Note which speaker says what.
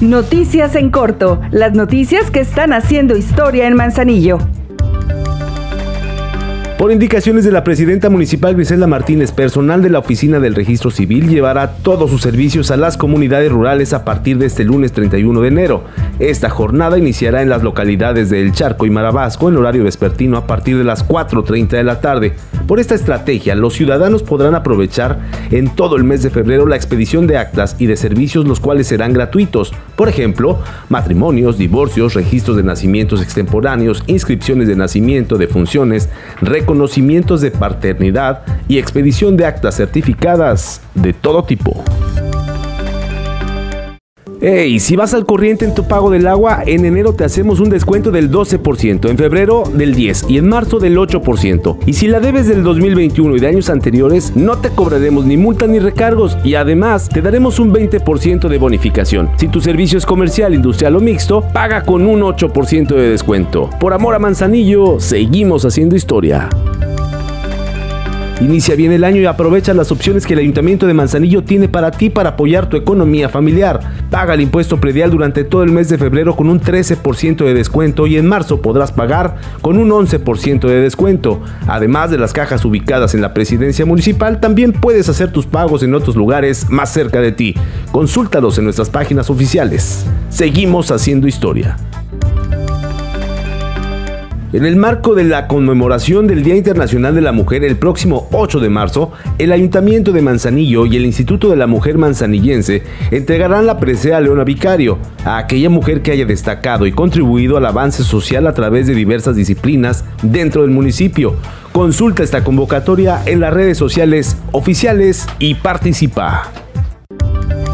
Speaker 1: Noticias en corto, las noticias que están haciendo historia en Manzanillo.
Speaker 2: Por indicaciones de la presidenta municipal Griselda Martínez, personal de la Oficina del Registro Civil llevará todos sus servicios a las comunidades rurales a partir de este lunes 31 de enero. Esta jornada iniciará en las localidades de El Charco y Marabasco en horario vespertino a partir de las 4.30 de la tarde. Por esta estrategia, los ciudadanos podrán aprovechar en todo el mes de febrero la expedición de actas y de servicios los cuales serán gratuitos. Por ejemplo, matrimonios, divorcios, registros de nacimientos extemporáneos, inscripciones de nacimiento, de funciones, conocimientos de paternidad y expedición de actas certificadas de todo tipo. Hey, si vas al corriente en tu pago del agua, en enero te hacemos un descuento del 12%, en febrero del 10% y en marzo del 8%. Y si la debes del 2021 y de años anteriores, no te cobraremos ni multa ni recargos y además te daremos un 20% de bonificación. Si tu servicio es comercial, industrial o mixto, paga con un 8% de descuento. Por amor a Manzanillo, seguimos haciendo historia. Inicia bien el año y aprovecha las opciones que el Ayuntamiento de Manzanillo tiene para ti para apoyar tu economía familiar. Paga el impuesto predial durante todo el mes de febrero con un 13% de descuento y en marzo podrás pagar con un 11% de descuento. Además de las cajas ubicadas en la presidencia municipal, también puedes hacer tus pagos en otros lugares más cerca de ti. Consúltalos en nuestras páginas oficiales. Seguimos haciendo historia. En el marco de la conmemoración del Día Internacional de la Mujer el próximo 8 de marzo, el Ayuntamiento de Manzanillo y el Instituto de la Mujer Manzanillense entregarán la presea Leona Vicario a aquella mujer que haya destacado y contribuido al avance social a través de diversas disciplinas dentro del municipio. Consulta esta convocatoria en las redes sociales oficiales y participa.